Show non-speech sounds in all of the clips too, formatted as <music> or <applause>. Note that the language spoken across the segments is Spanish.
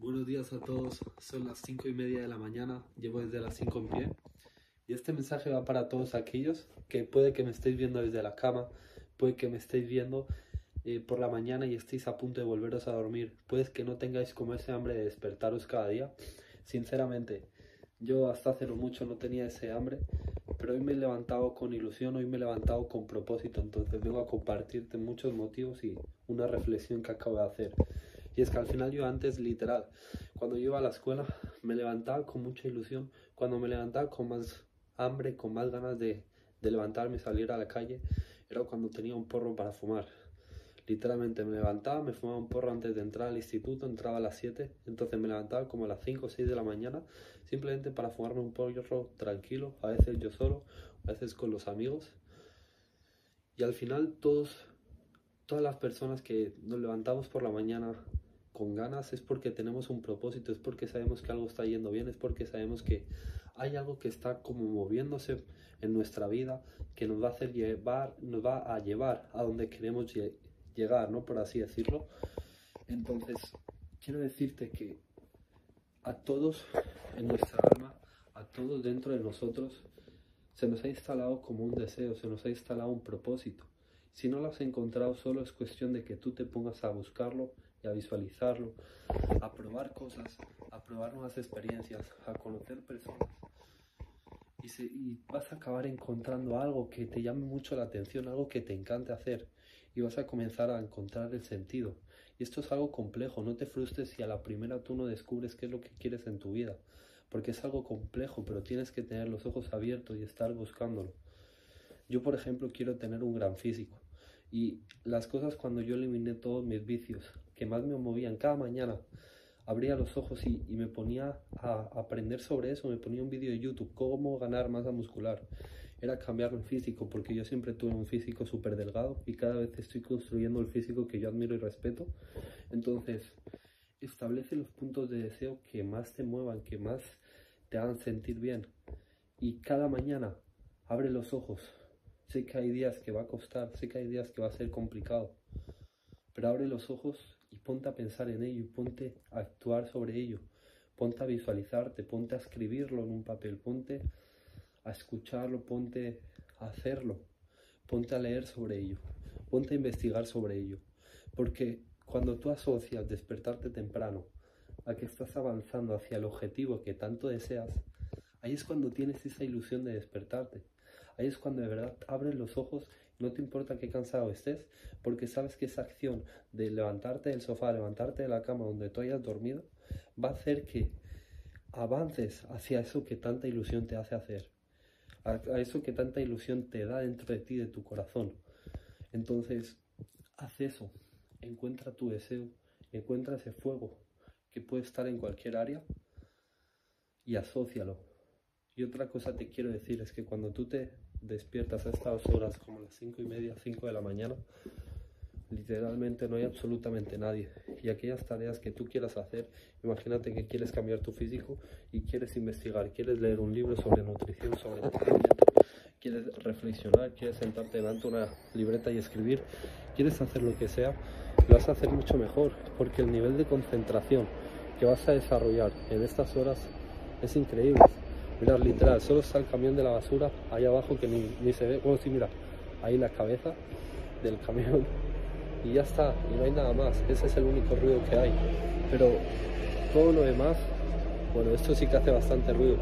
Buenos días a todos, son las 5 y media de la mañana, llevo desde las 5 en pie y este mensaje va para todos aquellos que puede que me estéis viendo desde la cama, puede que me estéis viendo eh, por la mañana y estéis a punto de volveros a dormir, puede que no tengáis como ese hambre de despertaros cada día. Sinceramente, yo hasta hace no mucho no tenía ese hambre, pero hoy me he levantado con ilusión, hoy me he levantado con propósito, entonces vengo a compartirte muchos motivos y una reflexión que acabo de hacer. Y es que al final yo antes, literal, cuando yo iba a la escuela, me levantaba con mucha ilusión. Cuando me levantaba con más hambre, con más ganas de, levantarme y salir a la calle, era cuando tenía un porro para fumar. Literalmente me levantaba, me fumaba un porro antes de entrar al instituto, entraba a las 7, entonces me levantaba como a las 5 o 6 de la mañana, simplemente para fumarme un porro tranquilo, a veces yo solo, a veces con los amigos. Y al final todos, todas las personas que nos levantamos por la mañana con ganas es porque tenemos un propósito, es porque sabemos que algo está yendo bien, es porque sabemos que hay algo que está como moviéndose en nuestra vida que nos va a hacer llevar, nos va a llevar a donde queremos llegar, ¿no? Por así decirlo. Entonces, quiero decirte que a todos en nuestra alma, a todos dentro de nosotros, se nos ha instalado como un deseo, se nos ha instalado un propósito. Si no lo has encontrado, solo es cuestión de que tú te pongas a buscarlo y a visualizarlo, a probar cosas, a probar nuevas experiencias, a conocer personas. Y, vas a acabar encontrando algo que te llame mucho la atención, algo que te encante hacer. Y vas a comenzar a encontrar el sentido. Y esto es algo complejo, no te frustres si a la primera tú no descubres qué es lo que quieres en tu vida. Porque es algo complejo, pero tienes que tener los ojos abiertos y estar buscándolo. Yo, por ejemplo, quiero tener un gran físico. Y las cosas cuando yo eliminé todos mis vicios, que más me movían cada mañana, abría los ojos y, me ponía a aprender sobre eso, me ponía un vídeo de YouTube, cómo ganar masa muscular. Era cambiar mi físico, porque yo siempre tuve un físico súper delgado y cada vez estoy construyendo el físico que yo admiro y respeto. Entonces, establece los puntos de deseo que más te muevan, que más te hagan sentir bien. Y cada mañana abre los ojos, Sé que hay días que va a costar, sé que hay días que va a ser complicado, pero abre los ojos y ponte a pensar en ello, ponte a actuar sobre ello, ponte a visualizarte, ponte a escribirlo en un papel, ponte a escucharlo, ponte a hacerlo, ponte a leer sobre ello, ponte a investigar sobre ello, porque cuando tú asocias despertarte temprano a que estás avanzando hacia el objetivo que tanto deseas, ahí es cuando tienes esa ilusión de despertarte. Ahí es cuando de verdad abres los ojos, no te importa qué cansado estés, porque sabes que esa acción de levantarte del sofá, levantarte de la cama donde tú hayas dormido, va a hacer que avances hacia eso que tanta ilusión te hace hacer, a, eso que tanta ilusión te da dentro de ti, de tu corazón. Entonces, haz eso, encuentra tu deseo, encuentra ese fuego que puede estar en cualquier área y asócialo. Y otra cosa te quiero decir es que cuando tú te despiertas a estas horas como las 5 y media, 5 de la mañana, literalmente no hay absolutamente nadie. Y aquellas tareas que tú quieras hacer, imagínate que quieres cambiar tu físico y quieres investigar, quieres leer un libro sobre nutrición, sobre quieres reflexionar, quieres sentarte delante de una libreta y escribir, quieres hacer lo que sea, lo vas a hacer mucho mejor, porque el nivel de concentración que vas a desarrollar en estas horas es increíble. Mira, literal, solo está el camión de la basura ahí abajo que ni, se ve. Bueno, sí, mira, ahí la cabeza del camión <laughs> y ya está, y no hay nada más. Ese es el único ruido que hay. Pero todo lo demás, bueno, esto sí que hace bastante ruido,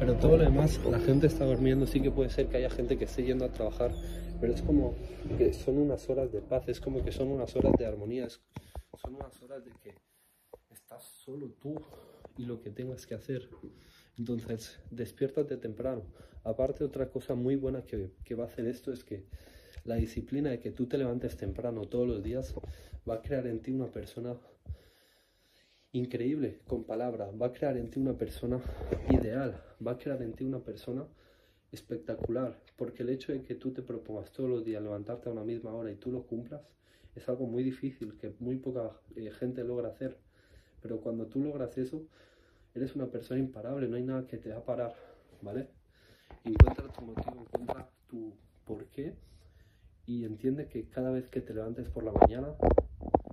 pero todo lo demás, la gente está durmiendo, sí que puede ser que haya gente que esté yendo a trabajar, pero es como que son unas horas de paz, es como que son unas horas de armonía, son unas horas de que estás solo tú y lo que tengas que hacer. Entonces, despiértate temprano. Aparte, otra cosa muy buena que, va a hacer esto es que la disciplina de que tú te levantes temprano todos los días va a crear en ti una persona increíble con palabra, va a crear en ti una persona ideal, va a crear en ti una persona espectacular, porque el hecho de que tú te propongas todos los días levantarte a una misma hora y tú lo cumplas es algo muy difícil que muy poca eh, gente logra hacer, pero cuando tú logras eso eres una persona imparable, no hay nada que te va a parar, ¿vale? Encuentra tu motivo, encuentra tu por qué y entiende que cada vez que te levantes por la mañana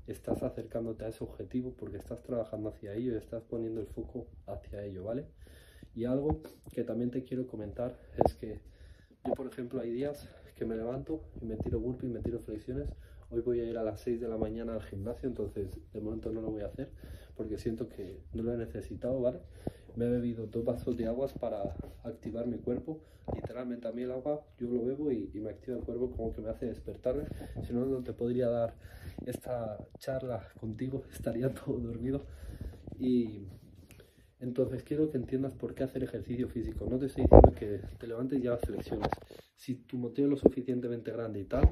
estás acercándote a ese objetivo porque estás trabajando hacia ello y estás poniendo el foco hacia ello, ¿vale? Y algo que también te quiero comentar es que yo, por ejemplo, hay días que me levanto y me tiro burpee y me tiro flexiones. Hoy voy a ir a las 6 de la mañana al gimnasio, entonces de momento no lo voy a hacer porque siento que no lo he necesitado, ¿vale? Me he bebido dos vasos de agua para activar mi cuerpo. Literalmente a mí el agua yo lo bebo y, y me activa el cuerpo como que me hace despertarme. Si no, no te podría dar esta charla contigo, <laughs> estaría todo dormido. Y entonces quiero que entiendas por qué hacer ejercicio físico. No te estoy diciendo que te levantes y hagas flexiones. Si tu motivo es lo suficientemente grande y tal,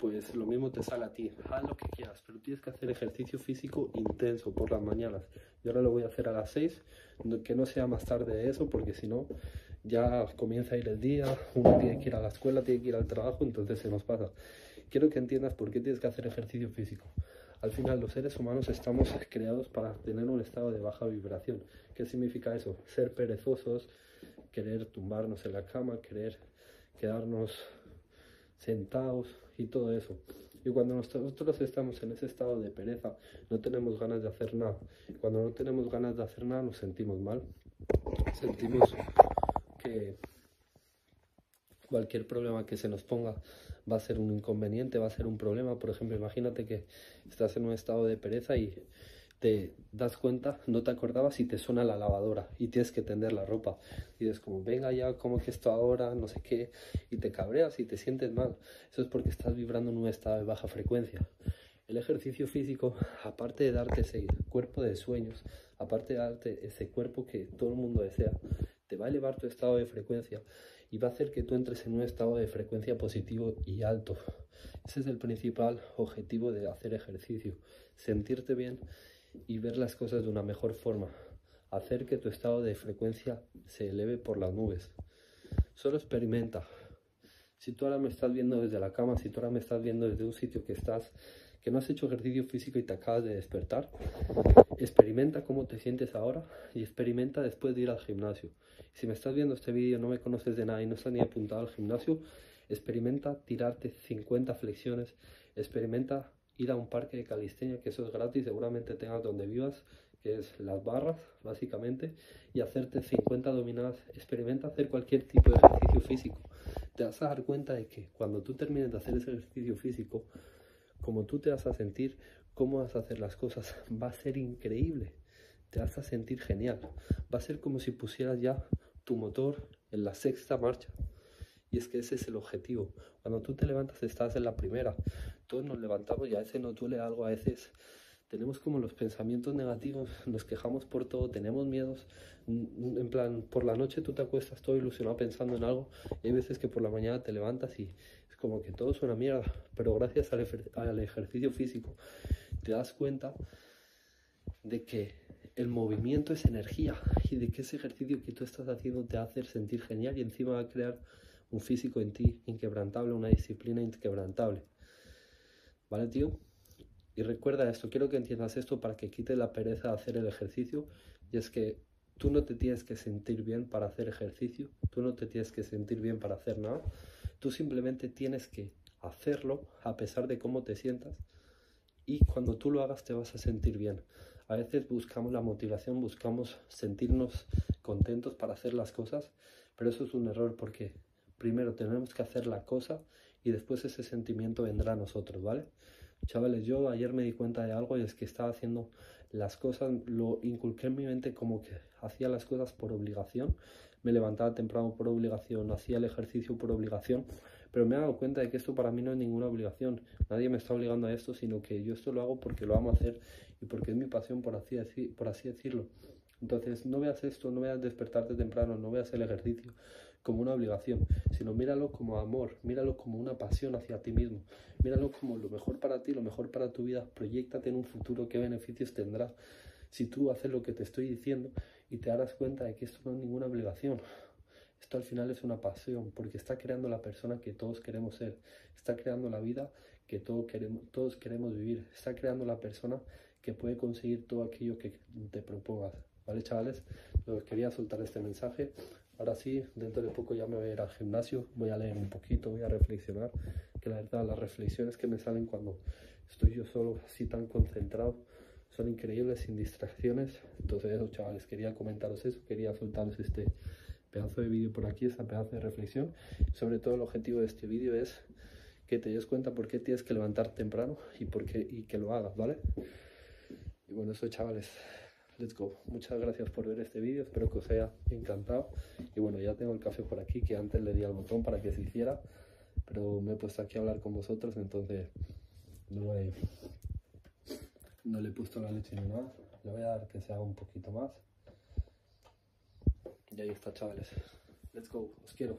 pues lo mismo te sale a ti. Haz lo que quieras, pero tienes que hacer ejercicio físico intenso por las mañanas. Yo ahora lo voy a hacer a las 6, que no sea más tarde de eso, porque si no, ya comienza a ir el día, uno tiene que ir a la escuela, tiene que ir al trabajo, entonces se nos pasa. Quiero que entiendas por qué tienes que hacer ejercicio físico. Al final, los seres humanos estamos creados para tener un estado de baja vibración. ¿Qué significa eso? Ser perezosos, querer tumbarnos en la cama, querer quedarnos sentados y todo eso. Y cuando nosotros estamos en ese estado de pereza, no tenemos ganas de hacer nada. Cuando no tenemos ganas de hacer nada, nos sentimos mal. Sentimos que cualquier problema que se nos ponga va a ser un inconveniente, va a ser un problema. Por ejemplo, imagínate que estás en un estado de pereza y te das cuenta, no te acordabas y te suena la lavadora y tienes que tender la ropa. Y dices como, venga ya, ¿cómo que esto ahora? No sé qué. Y te cabreas y te sientes mal. Eso es porque estás vibrando en un estado de baja frecuencia. El ejercicio físico, aparte de darte ese cuerpo de sueños, aparte de darte ese cuerpo que todo el mundo desea, te va a elevar tu estado de frecuencia y va a hacer que tú entres en un estado de frecuencia positivo y alto. Ese es el principal objetivo de hacer ejercicio, sentirte bien y ver las cosas de una mejor forma, hacer que tu estado de frecuencia se eleve por las nubes. Solo experimenta. Si tú ahora me estás viendo desde la cama, si tú ahora me estás viendo desde un sitio que estás que no has hecho ejercicio físico y te acabas de despertar, experimenta cómo te sientes ahora y experimenta después de ir al gimnasio. Si me estás viendo este vídeo, no me conoces de nada y no estás ni apuntado al gimnasio, experimenta tirarte 50 flexiones, experimenta ir a un parque de calistenia, que eso es gratis, seguramente tengas donde vivas, que es las barras, básicamente, y hacerte 50 dominadas. Experimenta hacer cualquier tipo de ejercicio físico. Te vas a dar cuenta de que cuando tú termines de hacer ese ejercicio físico, como tú te vas a sentir, cómo vas a hacer las cosas, va a ser increíble. Te vas a sentir genial. Va a ser como si pusieras ya tu motor en la sexta marcha. Y es que ese es el objetivo. Cuando tú te levantas estás en la primera. Todos nos levantamos y a veces nos duele algo, a veces tenemos como los pensamientos negativos, nos quejamos por todo, tenemos miedos. En plan, por la noche tú te acuestas todo ilusionado pensando en algo y hay veces que por la mañana te levantas y como que todo suena mierda, pero gracias al, al ejercicio físico te das cuenta de que el movimiento es energía y de que ese ejercicio que tú estás haciendo te hace sentir genial y encima va a crear un físico en ti inquebrantable, una disciplina inquebrantable. ¿Vale, tío? Y recuerda esto, quiero que entiendas esto para que quites la pereza de hacer el ejercicio y es que tú no te tienes que sentir bien para hacer ejercicio, tú no te tienes que sentir bien para hacer nada, Tú simplemente tienes que hacerlo a pesar de cómo te sientas y cuando tú lo hagas te vas a sentir bien. A veces buscamos la motivación, buscamos sentirnos contentos para hacer las cosas, pero eso es un error porque primero tenemos que hacer la cosa y después ese sentimiento vendrá a nosotros, ¿vale? Chavales, yo ayer me di cuenta de algo y es que estaba haciendo las cosas, lo inculqué en mi mente como que hacía las cosas por obligación me levantaba temprano por obligación, hacía el ejercicio por obligación, pero me he dado cuenta de que esto para mí no es ninguna obligación. Nadie me está obligando a esto, sino que yo esto lo hago porque lo amo hacer y porque es mi pasión, por así, por así decirlo. Entonces, no veas esto, no veas despertarte temprano, no veas el ejercicio como una obligación, sino míralo como amor, míralo como una pasión hacia ti mismo, míralo como lo mejor para ti, lo mejor para tu vida, proyectate en un futuro, qué beneficios tendrás si tú haces lo que te estoy diciendo y te darás cuenta de que esto no es ninguna obligación. Esto al final es una pasión porque está creando la persona que todos queremos ser, está creando la vida que todos queremos, todos queremos vivir, está creando la persona que puede conseguir todo aquello que te propongas. ¿Vale, chavales? Los quería soltar este mensaje. Ahora sí, dentro de poco ya me voy a ir al gimnasio, voy a leer un poquito, voy a reflexionar, que la verdad las reflexiones que me salen cuando estoy yo solo así tan concentrado, son increíbles, sin distracciones. Entonces eso, chavales, quería comentaros eso, quería soltaros este pedazo de vídeo por aquí, esta pedazo de reflexión. Sobre todo el objetivo de este vídeo es que te des cuenta por qué tienes que levantar temprano y, por qué, y que lo hagas, ¿vale? Y bueno, eso chavales, let's go. Muchas gracias por ver este vídeo, espero que os haya encantado. Y bueno, ya tengo el café por aquí, que antes le di al botón para que se hiciera, pero me he puesto aquí a hablar con vosotros, entonces no, no le he puesto la leche ni nada. Le voy a dar que se haga un poquito más. Y ahí está, chavales. Let's go. Os quiero.